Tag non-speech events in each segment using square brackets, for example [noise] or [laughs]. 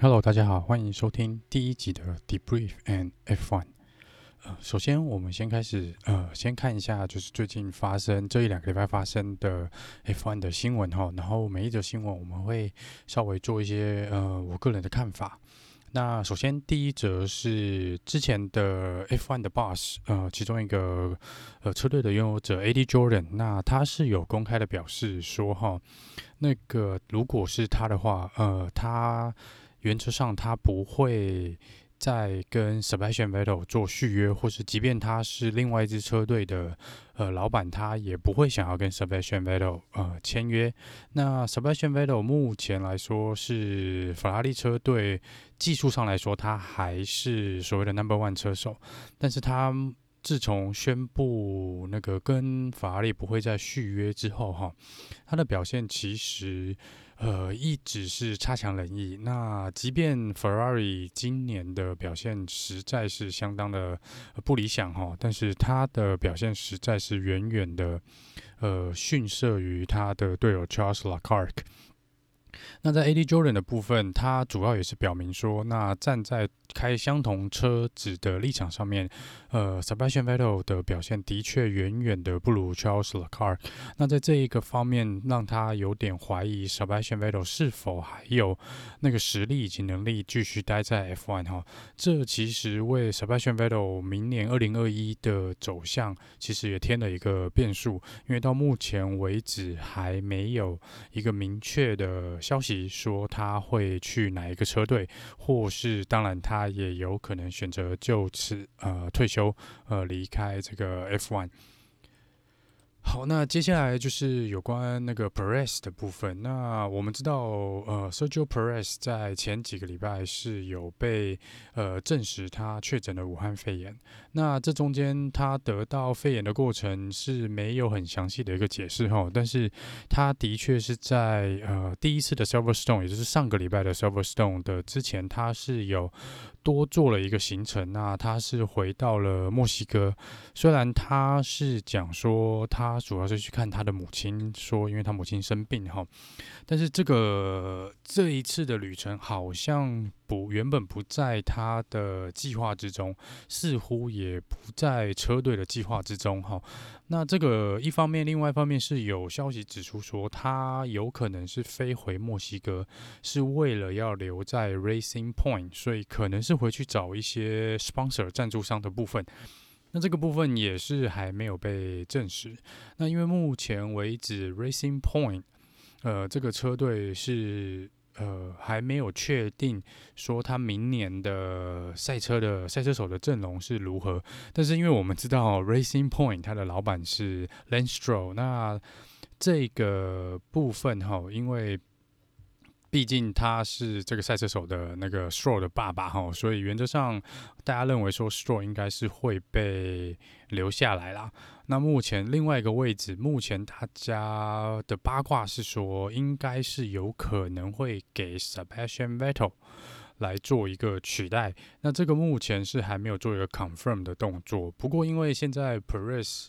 Hello，大家好，欢迎收听第一集的 Debrief and F1。呃，首先我们先开始，呃，先看一下就是最近发生这一两个礼拜发生的 F1 的新闻哈。然后每一则新闻我们会稍微做一些呃我个人的看法。那首先第一则是之前的 F1 的 Boss，呃，其中一个呃车队的拥有者 AD Jordan，那他是有公开的表示说哈，那个如果是他的话，呃，他。原则上，他不会再跟 Sebastian Vettel 做续约，或是即便他是另外一支车队的呃老板，他也不会想要跟 Sebastian Vettel 呃签约。那 Sebastian Vettel 目前来说是法拉利车队技术上来说，他还是所谓的 Number One 车手，但是他自从宣布那个跟法拉利不会再续约之后，哈，他的表现其实。呃，一直是差强人意。那即便 Ferrari 今年的表现实在是相当的不理想哈，但是他的表现实在是远远的呃逊色于他的队友 Charles Leclerc。那在 AD Jordan 的部分，他主要也是表明说，那站在开相同车子的立场上面，呃，Sebastian Vettel 的表现的确远远的不如 Charles Leclerc。那在这一个方面，让他有点怀疑 Sebastian Vettel 是否还有那个实力以及能力继续待在 F1 哈。这其实为 Sebastian Vettel 明年二零二一的走向，其实也添了一个变数，因为到目前为止还没有一个明确的消息说他会去哪一个车队，或是当然他。也有可能选择就此呃退休，呃离开这个 F1。好，那接下来就是有关那个 Perez 的部分。那我们知道，呃，Sergio Perez 在前几个礼拜是有被呃证实他确诊了武汉肺炎。那这中间他得到肺炎的过程是没有很详细的一个解释哈，但是他的确是在呃第一次的 Silverstone，也就是上个礼拜的 Silverstone 的之前，他是有多做了一个行程。那他是回到了墨西哥，虽然他是讲说他。主要是去看他的母亲，说因为他母亲生病哈，但是这个这一次的旅程好像不原本不在他的计划之中，似乎也不在车队的计划之中哈。那这个一方面，另外一方面是有消息指出说，他有可能是飞回墨西哥，是为了要留在 Racing Point，所以可能是回去找一些 sponsor 赞助商的部分。那这个部分也是还没有被证实。那因为目前为止，Racing Point，呃，这个车队是呃还没有确定说他明年的赛车的赛车手的阵容是如何。但是因为我们知道 Racing Point 它的老板是 Lance Stroll，那这个部分哈，因为毕竟他是这个赛车手的那个 Stroll 的爸爸哈，所以原则上大家认为说 Stroll 应该是会被留下来啦。那目前另外一个位置，目前大家的八卦是说，应该是有可能会给 Sebastian Vettel 来做一个取代。那这个目前是还没有做一个 confirm 的动作。不过因为现在 Perez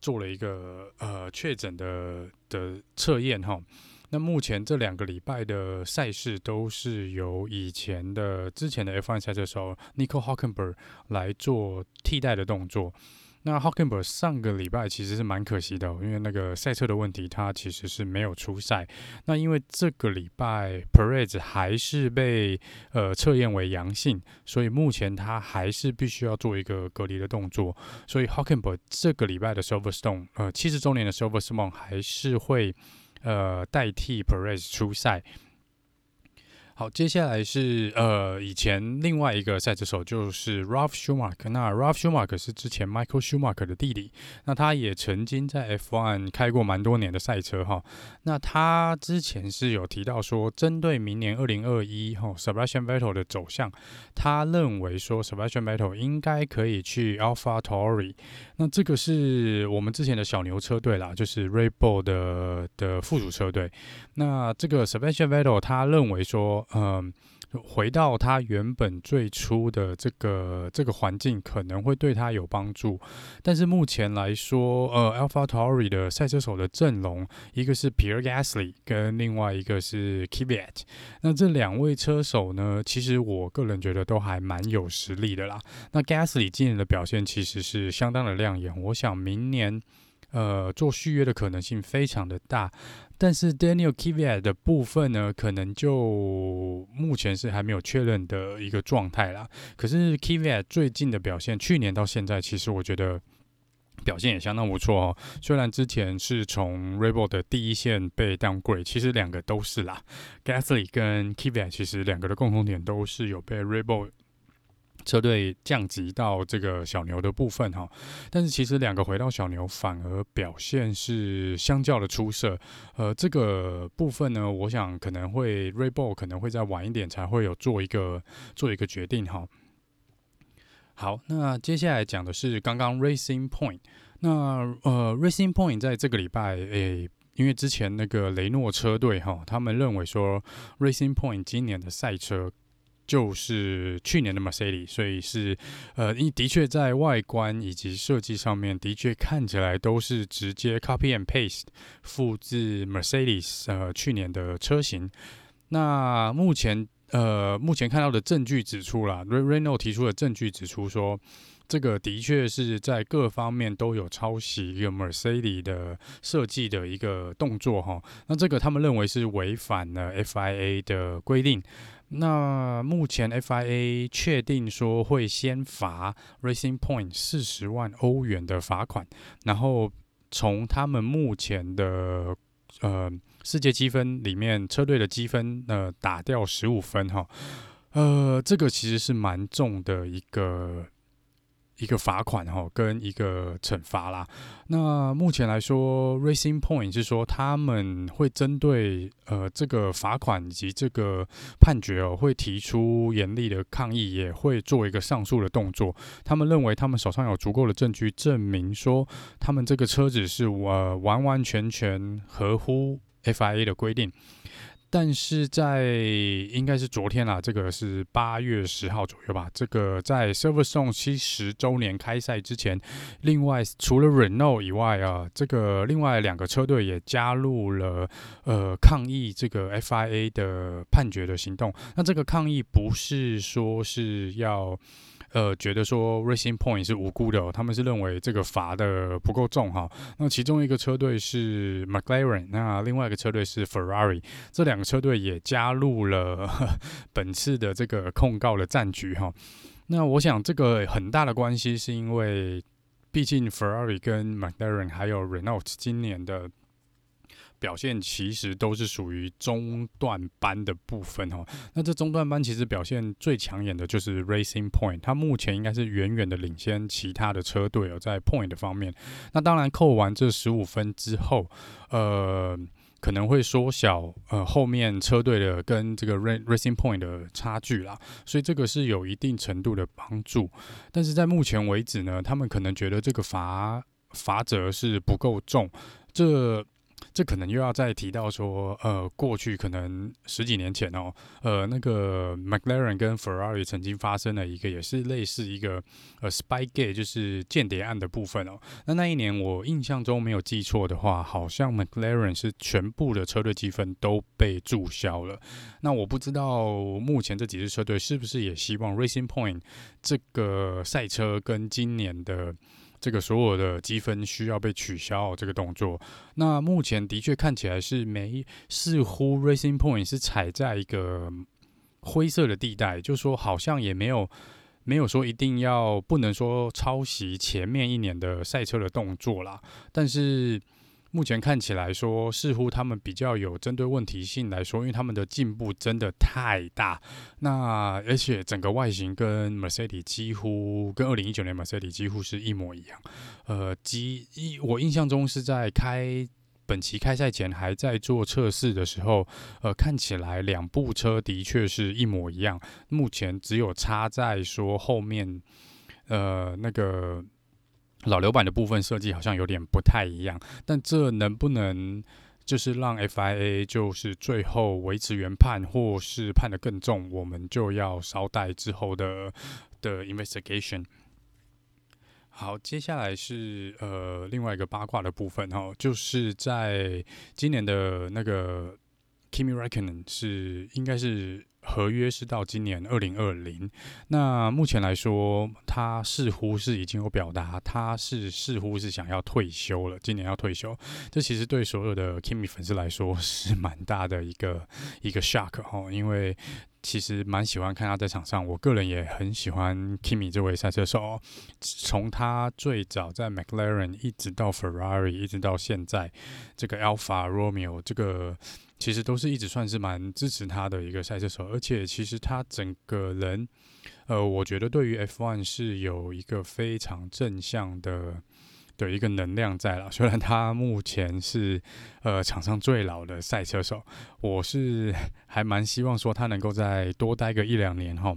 做了一个呃确诊的的测验哈。那目前这两个礼拜的赛事都是由以前的之前的 F1 赛车手 Nico h o c k e n b e r g 来做替代的动作。那 h o c k e n b e r g 上个礼拜其实是蛮可惜的，因为那个赛车的问题，他其实是没有出赛。那因为这个礼拜 Perez 还是被呃测验为阳性，所以目前他还是必须要做一个隔离的动作。所以 h o c k e n b e r g 这个礼拜的 Silverstone 呃七十周年的 Silverstone 还是会。呃，代替 Perez 出赛。好，接下来是呃，以前另外一个赛车手就是 Ralf Schumacher。那 Ralf Schumacher 是之前 Michael Schumacher 的弟弟，那他也曾经在 F1 开过蛮多年的赛车哈。那他之前是有提到说，针对明年二零二一哈 Sebastian Vettel 的走向，他认为说 Sebastian Vettel 应该可以去 AlphaTauri。那这个是我们之前的小牛车队啦，就是 Red Bull 的的附属车队。那这个 Sebastian Vettel 他认为说。嗯回到他原本最初的这个这个环境，可能会对他有帮助。但是目前来说，呃，AlphaTauri 的赛车手的阵容，一个是 Pierre Gasly，跟另外一个是 Kvyat。那这两位车手呢，其实我个人觉得都还蛮有实力的啦。那 Gasly 今年的表现其实是相当的亮眼，我想明年。呃，做续约的可能性非常的大，但是 Daniel Kiviat 的部分呢，可能就目前是还没有确认的一个状态啦。可是 Kiviat 最近的表现，去年到现在，其实我觉得表现也相当不错哦。虽然之前是从 r e b o l 的第一线被 downgrade，其实两个都是啦。Gasly 跟 Kiviat，其实两个的共同点都是有被 r e b o l 车队降级到这个小牛的部分哈，但是其实两个回到小牛反而表现是相较的出色。呃，这个部分呢，我想可能会 Red Bull 可能会再晚一点才会有做一个做一个决定哈。好，那接下来讲的是刚刚 Racing Point。那呃，Racing Point 在这个礼拜诶、因为之前那个雷诺车队哈，他们认为说 Racing Point 今年的赛车。就是去年的 Mercedes，所以是呃因，的确在外观以及设计上面，的确看起来都是直接 copy and paste 复制 Mercedes 呃去年的车型。那目前呃目前看到的证据指出啦 r e n o 提出的证据指出说，这个的确是在各方面都有抄袭一个 Mercedes 的设计的一个动作哈。那这个他们认为是违反了 FIA 的规定。那目前 FIA 确定说会先罚 Racing Point 四十万欧元的罚款，然后从他们目前的呃世界积分里面车队的积分呃打掉十五分哈，呃这个其实是蛮重的一个。一个罚款哈，跟一个惩罚啦。那目前来说，Racing Point 是说他们会针对呃这个罚款以及这个判决哦，会提出严厉的抗议，也会做一个上诉的动作。他们认为他们手上有足够的证据证明说，他们这个车子是呃完完全全合乎 FIA 的规定。但是在应该是昨天啦，这个是八月十号左右吧。这个在 Silverstone 七十周年开赛之前，另外除了 Renault 以外啊，这个另外两个车队也加入了呃抗议这个 FIA 的判决的行动。那这个抗议不是说是要。呃，觉得说 Racing Point 是无辜的哦，他们是认为这个罚的不够重哈。那其中一个车队是 McLaren，那另外一个车队是 Ferrari，这两个车队也加入了 [laughs] 本次的这个控告的战局哈。那我想这个很大的关系是因为，毕竟 Ferrari 跟 McLaren 还有 Renault 今年的。表现其实都是属于中段班的部分哦。那这中段班其实表现最抢眼的就是 Racing Point，它目前应该是远远的领先其他的车队哦，在 Point 的方面。那当然扣完这十五分之后，呃，可能会缩小呃后面车队的跟这个 Racing Point 的差距啦。所以这个是有一定程度的帮助。但是在目前为止呢，他们可能觉得这个罚罚则是不够重。这这可能又要再提到说，呃，过去可能十几年前哦，呃，那个 McLaren 跟 Ferrari 曾经发生了一个也是类似一个呃 Spygate，就是间谍案的部分哦。那那一年我印象中没有记错的话，好像 McLaren 是全部的车队积分都被注销了。那我不知道目前这几支车队是不是也希望 Racing Point 这个赛车跟今年的。这个所有的积分需要被取消这个动作，那目前的确看起来是没，似乎 Racing Point 是踩在一个灰色的地带，就说好像也没有没有说一定要不能说抄袭前面一年的赛车的动作啦，但是。目前看起来说，似乎他们比较有针对问题性来说，因为他们的进步真的太大。那而且整个外形跟 Mercedes 几乎跟二零一九年 Mercedes 几乎是一模一样。呃，几一我印象中是在开本期开赛前还在做测试的时候，呃，看起来两部车的确是一模一样。目前只有差在说后面，呃，那个。老刘版的部分设计好像有点不太一样，但这能不能就是让 FIA 就是最后维持原判，或是判得更重，我们就要稍待之后的的 investigation。好，接下来是呃另外一个八卦的部分哈，就是在今年的那个 Kimi Räikkönen 是应该是。合约是到今年二零二零，那目前来说，他似乎是已经有表达，他是似乎是想要退休了，今年要退休。这其实对所有的 Kimi 粉丝来说是蛮大的一个一个 shock 哈，因为其实蛮喜欢看他在场上，我个人也很喜欢 Kimi 这位赛车手，从他最早在 McLaren 一直到 Ferrari，一直到现在这个 Alpha Romeo 这个。其实都是一直算是蛮支持他的一个赛车手，而且其实他整个人，呃，我觉得对于 F1 是有一个非常正向的的一个能量在了。虽然他目前是呃场上最老的赛车手，我是还蛮希望说他能够再多待个一两年哈。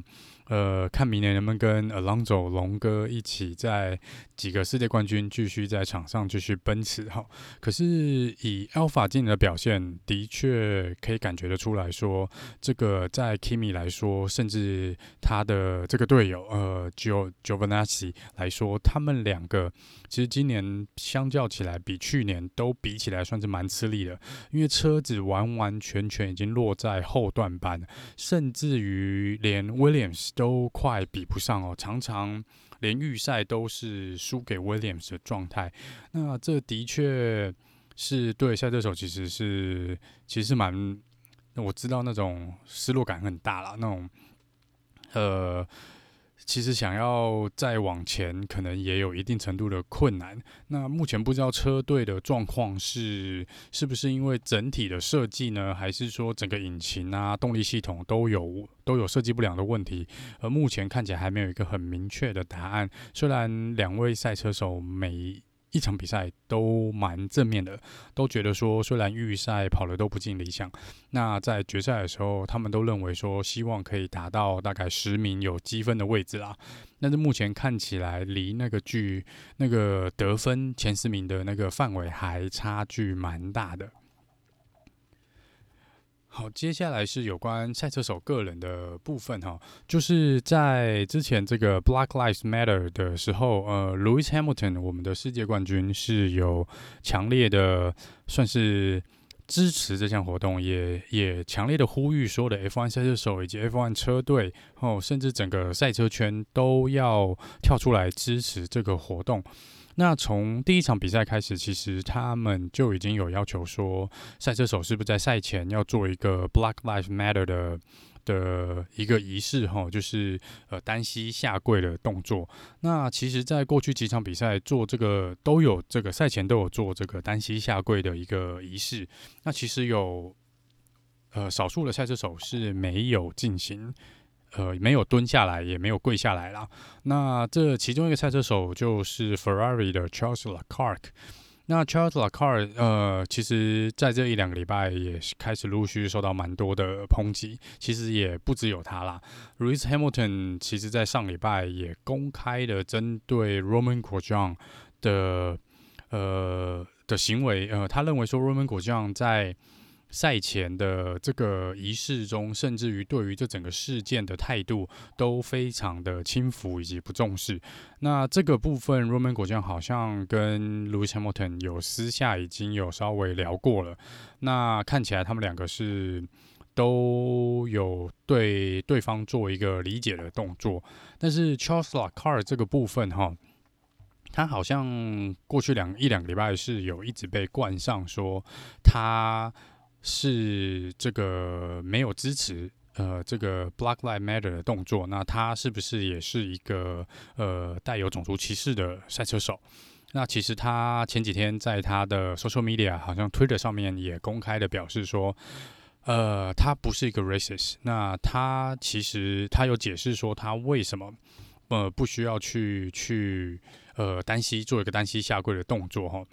呃，看明年能不能跟 Alonso 龙哥一起在几个世界冠军继续在场上继续奔驰哈。可是以 Alpha 今年的表现，的确可以感觉得出来说，这个在 Kimi 来说，甚至他的这个队友呃 Gio Giovinazzi 来说，他们两个其实今年相较起来，比去年都比起来算是蛮吃力的，因为车子完完全全已经落在后段班，甚至于连 Williams。都快比不上哦，常常连预赛都是输给 Williams 的状态。那这的确是对赛车手其实是其实蛮，我知道那种失落感很大啦，那种呃。其实想要再往前，可能也有一定程度的困难。那目前不知道车队的状况是是不是因为整体的设计呢，还是说整个引擎啊、动力系统都有都有设计不良的问题？而目前看起来还没有一个很明确的答案。虽然两位赛车手每一场比赛都蛮正面的，都觉得说，虽然预赛跑的都不尽理想，那在决赛的时候，他们都认为说，希望可以达到大概十名有积分的位置啦。但是目前看起来，离那个距那个得分前十名的那个范围还差距蛮大的。好，接下来是有关赛车手个人的部分哈，就是在之前这个 Black Lives Matter 的时候，呃，Lewis Hamilton 我们的世界冠军是有强烈的算是支持这项活动，也也强烈的呼吁所有的 F1 赛车手以及 F1 车队哦，甚至整个赛车圈都要跳出来支持这个活动。那从第一场比赛开始，其实他们就已经有要求说，赛车手是不是在赛前要做一个 Black Lives Matter 的的一个仪式哈，就是呃单膝下跪的动作。那其实，在过去几场比赛做这个都有这个赛前都有做这个单膝下跪的一个仪式。那其实有呃少数的赛车手是没有进行。呃，没有蹲下来，也没有跪下来啦。那这其中一个赛车手就是 Ferrari 的 Charles Leclerc。那 Charles Leclerc，呃，其实在这一两个礼拜也开始陆续受到蛮多的抨击。其实也不只有他啦，Lewis Hamilton 其实在上礼拜也公开的针对 Roman Grosjean 的呃的行为，呃，他认为说 Roman Grosjean 在赛前的这个仪式中，甚至于对于这整个事件的态度都非常的轻浮以及不重视。那这个部分，Romain Grosjean 好像跟 Louis Hamilton 有私下已经有稍微聊过了。那看起来他们两个是都有对对方做一个理解的动作。但是 Charles Leclerc 这个部分哈，他好像过去两一两个礼拜是有一直被冠上说他。是这个没有支持呃这个 Black Lives Matter 的动作，那他是不是也是一个呃带有种族歧视的赛车手？那其实他前几天在他的 social media 好像 Twitter 上面也公开的表示说，呃，他不是一个 racist。那他其实他有解释说他为什么呃不需要去去呃单膝做一个单膝下跪的动作哈。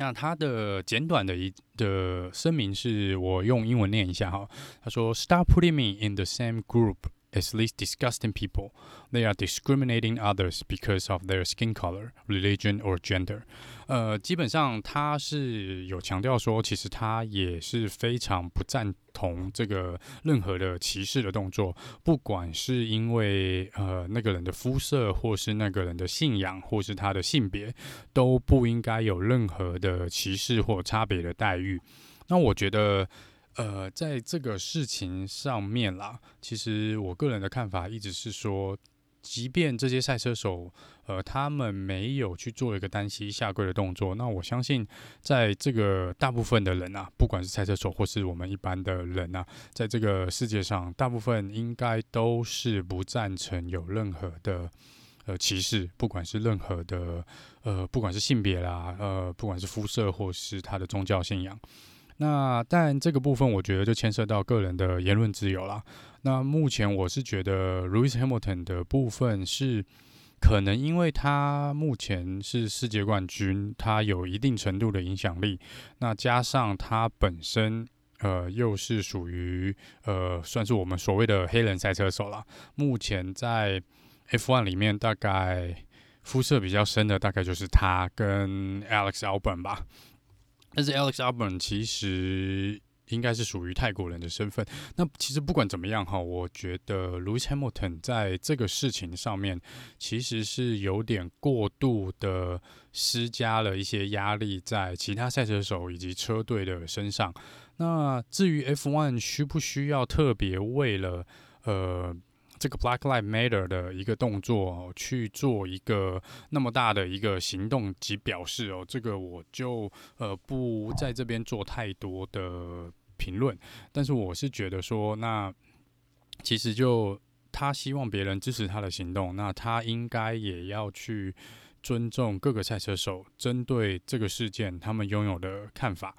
那他的简短的一的声明是我用英文念一下哈，他说：“Stop putting me in the same group at least disgusting people. They are discriminating others because of their skin color, religion or gender. 呃，基本上他是有强调说，其实他也是非常不赞同这个任何的歧视的动作，不管是因为呃那个人的肤色，或是那个人的信仰，或是他的性别，都不应该有任何的歧视或差别的待遇。那我觉得。呃，在这个事情上面啦，其实我个人的看法一直是说，即便这些赛车手，呃，他们没有去做一个单膝下跪的动作，那我相信，在这个大部分的人啊，不管是赛车手或是我们一般的人啊，在这个世界上，大部分应该都是不赞成有任何的呃歧视，不管是任何的呃，不管是性别啦，呃，不管是肤色或是他的宗教信仰。那但这个部分，我觉得就牵涉到个人的言论自由啦。那目前我是觉得，Lewis Hamilton 的部分是可能因为他目前是世界冠军，他有一定程度的影响力。那加上他本身呃又是属于呃算是我们所谓的黑人赛车手啦。目前在 F1 里面，大概肤色比较深的，大概就是他跟 Alex Albon 吧。但是 Alex Albon 其实应该是属于泰国人的身份。那其实不管怎么样哈，我觉得 Lewis Hamilton 在这个事情上面其实是有点过度的施加了一些压力在其他赛车手以及车队的身上。那至于 F1 需不需要特别为了呃？这个 Black Lives Matter 的一个动作哦，去做一个那么大的一个行动及表示哦，这个我就呃不在这边做太多的评论。但是我是觉得说，那其实就他希望别人支持他的行动，那他应该也要去尊重各个赛车手针对这个事件他们拥有的看法。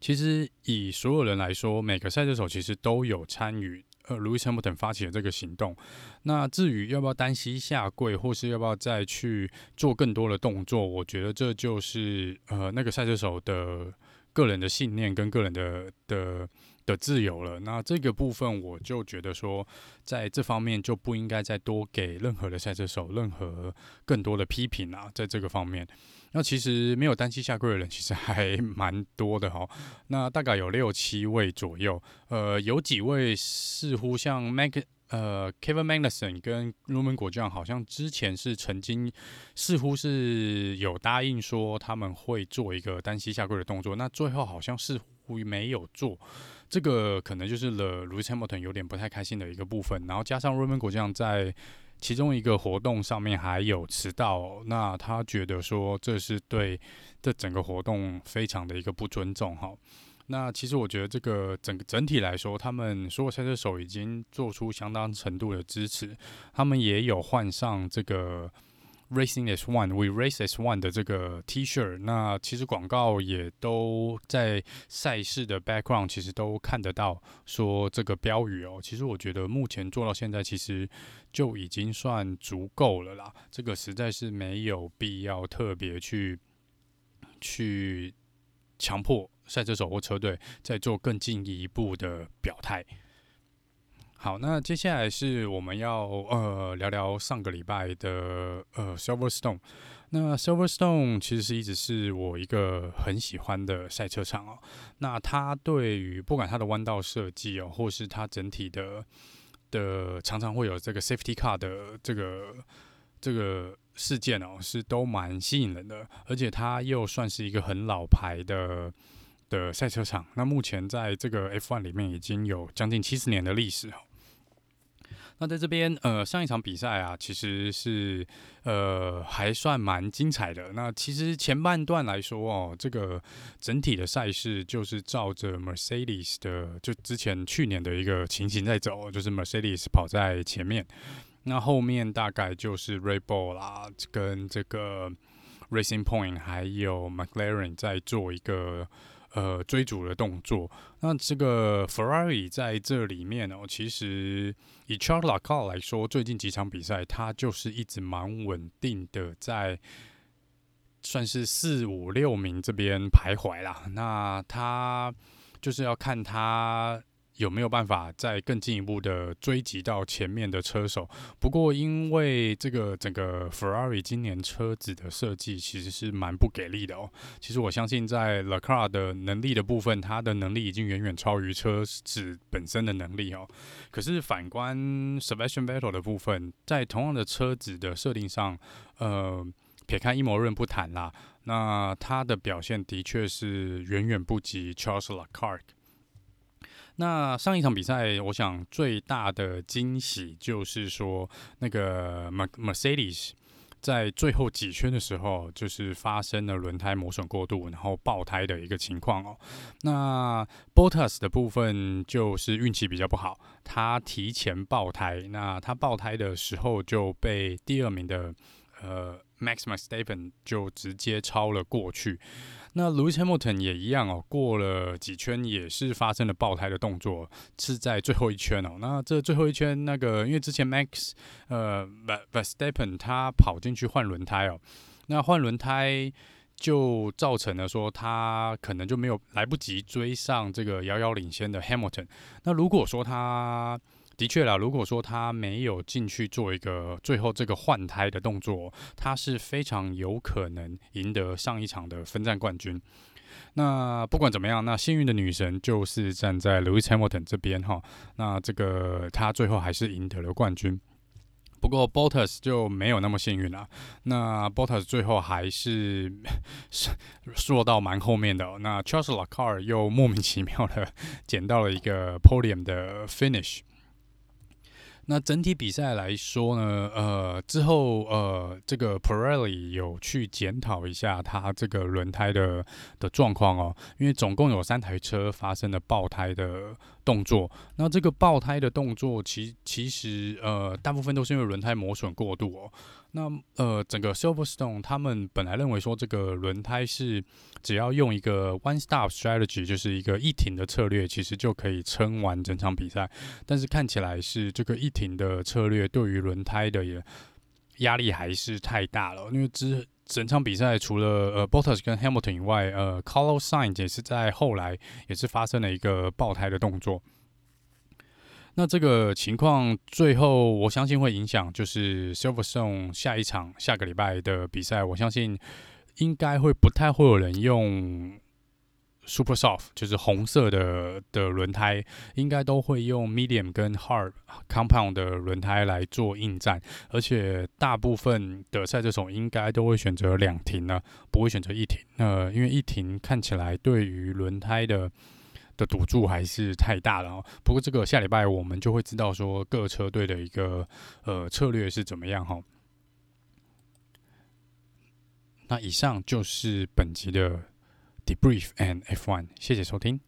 其实以所有人来说，每个赛车手其实都有参与。呃，Lewis Hamilton 发起的这个行动。那至于要不要单膝下跪，或是要不要再去做更多的动作，我觉得这就是呃那个赛车手的个人的信念跟个人的的的自由了。那这个部分，我就觉得说，在这方面就不应该再多给任何的赛车手任何更多的批评啊，在这个方面。那其实没有单膝下跪的人其实还 [laughs] 蛮多的哈，那大概有六七位左右，呃，有几位似乎像 Mag 呃 Kevin Magnussen 跟 Roman Guj 好像之前是曾经似乎是有答应说他们会做一个单膝下跪的动作，那最后好像似乎没有做，这个可能就是了 Lewis Hamilton 有点不太开心的一个部分，然后加上 Roman Guj 在。其中一个活动上面还有迟到，那他觉得说这是对这整个活动非常的一个不尊重哈。那其实我觉得这个整个整体来说，他们所有赛车手已经做出相当程度的支持，他们也有换上这个。Racing as one, we race as one 的这个 T 恤，那其实广告也都在赛事的 background，其实都看得到说这个标语哦。其实我觉得目前做到现在，其实就已经算足够了啦。这个实在是没有必要特别去去强迫赛车手或车队再做更进一步的表态。好，那接下来是我们要呃聊聊上个礼拜的呃 Silverstone。那 Silverstone 其实是一直是我一个很喜欢的赛车场哦。那它对于不管它的弯道设计哦，或是它整体的的常常会有这个 Safety Car 的这个这个事件哦，是都蛮吸引人的。而且它又算是一个很老牌的的赛车场。那目前在这个 F1 里面已经有将近七十年的历史哦。那在这边，呃，上一场比赛啊，其实是呃还算蛮精彩的。那其实前半段来说哦，这个整体的赛事就是照着 Mercedes 的，就之前去年的一个情形在走，就是 Mercedes 跑在前面，那后面大概就是 r e b o l 啦，跟这个 Racing Point 还有 McLaren 在做一个。呃，追逐的动作。那这个 Ferrari 在这里面哦，其实以 Charles Leclerc 来说，最近几场比赛，他就是一直蛮稳定的，在算是四五六名这边徘徊啦。那他就是要看他有没有办法再更进一步的追及到前面的车手？不过，因为这个整个 Ferrari 今年车子的设计其实是蛮不给力的哦。其实我相信，在 Leclerc 的能力的部分，他的能力已经远远超于车子本身的能力哦。可是反观 Sebastian Vettel 的部分，在同样的车子的设定上，呃，撇开阴谋论不谈啦，那他的表现的确是远远不及 Charles Leclerc。那上一场比赛，我想最大的惊喜就是说，那个 Mercedes 在最后几圈的时候，就是发生了轮胎磨损过度，然后爆胎的一个情况哦。那 Bottas 的部分就是运气比较不好，他提前爆胎，那他爆胎的时候就被第二名的呃 Max m a x s t a p e n 就直接超了过去。那 Lewis Hamilton 也一样哦，过了几圈也是发生了爆胎的动作，是在最后一圈哦。那这最后一圈，那个因为之前 Max 呃 Verstappen 他跑进去换轮胎哦，那换轮胎就造成了说他可能就没有来不及追上这个遥遥领先的 Hamilton。那如果说他的确啦，如果说他没有进去做一个最后这个换胎的动作，他是非常有可能赢得上一场的分站冠军。那不管怎么样，那幸运的女神就是站在 Lewis Hamilton 这边哈。那这个他最后还是赢得了冠军。不过 Bottas 就没有那么幸运了。那 Bottas 最后还是 [laughs] 是落到蛮后面的。那 Charles l e c l e r 又莫名其妙的 [laughs] 捡到了一个 Podium 的 Finish。那整体比赛来说呢，呃，之后呃，这个 Pirelli 有去检讨一下它这个轮胎的的状况哦，因为总共有三台车发生了爆胎的动作。那这个爆胎的动作其，其其实呃，大部分都是因为轮胎磨损过度哦。那呃，整个 Silverstone 他们本来认为说，这个轮胎是只要用一个 One Stop Strategy，就是一个一停的策略，其实就可以撑完整场比赛。但是看起来是这个一停的策略对于轮胎的也压力还是太大了。因为之整场比赛除了呃 Bottas 跟 Hamilton 以外，呃 Carlos Sainz 也是在后来也是发生了一个爆胎的动作。那这个情况最后，我相信会影响，就是 Silverstone 下一场下个礼拜的比赛，我相信应该会不太会有人用 Super Soft，就是红色的的轮胎，应该都会用 Medium 跟 Hard Compound 的轮胎来做应战，而且大部分的赛车手应该都会选择两停呢，不会选择一停。那因为一停看起来对于轮胎的的赌注还是太大了哦。不过这个下礼拜我们就会知道说各车队的一个呃策略是怎么样哈。那以上就是本集的 Debrief and F1，谢谢收听。